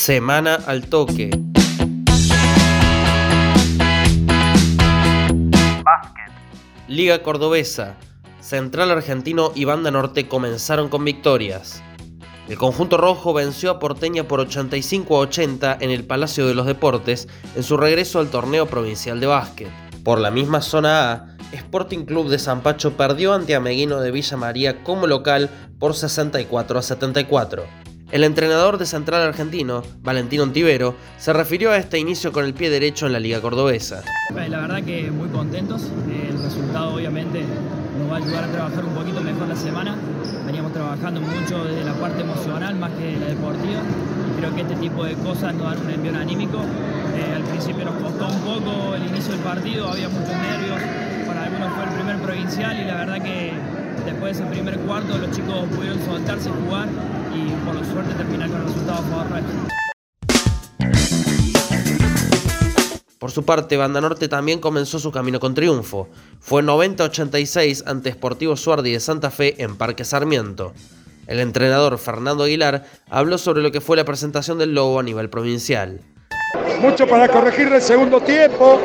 Semana al toque. Básquet. Liga Cordobesa. Central Argentino y Banda Norte comenzaron con victorias. El conjunto rojo venció a Porteña por 85 a 80 en el Palacio de los Deportes en su regreso al torneo provincial de básquet. Por la misma zona A, Sporting Club de Zampacho perdió ante Ameguino de Villa María como local por 64 a 74. El entrenador de Central Argentino, Valentino Ontivero, se refirió a este inicio con el pie derecho en la Liga Cordobesa. La verdad que muy contentos. El resultado obviamente nos va a ayudar a trabajar un poquito mejor la semana. Veníamos trabajando mucho desde la parte emocional más que la deportiva. Creo que este tipo de cosas nos dan un envío anímico. Eh, al principio nos costó un poco el inicio del partido, había muchos nervios. Para algunos fue el primer provincial y la verdad que ese primer cuarto los chicos pudieron soltarse y jugar y por suerte terminar con el resultado a favor Por su parte, Banda Norte también comenzó su camino con triunfo. Fue 90-86 ante Sportivo Suardi de Santa Fe en Parque Sarmiento. El entrenador Fernando Aguilar habló sobre lo que fue la presentación del Lobo a nivel provincial. Mucho para corregir el segundo tiempo,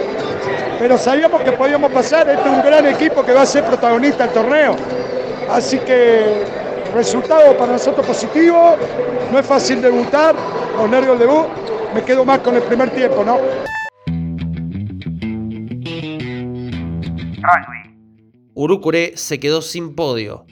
pero sabíamos que podíamos pasar. Este es un gran equipo que va a ser protagonista del torneo. Así que resultado para nosotros positivo. No es fácil debutar, los nervios del debut. Me quedo más con el primer tiempo, ¿no? Rugby. Urucuré se quedó sin podio.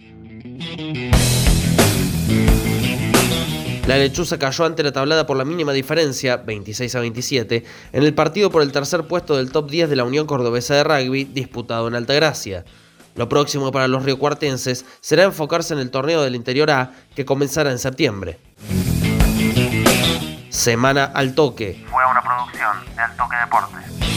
La lechuza cayó ante la tablada por la mínima diferencia, 26 a 27, en el partido por el tercer puesto del top 10 de la Unión Cordobesa de Rugby disputado en Altagracia. Lo próximo para los riocuartenses será enfocarse en el torneo del Interior A que comenzará en septiembre. Semana al toque. Fue una producción de Al Toque Deportes.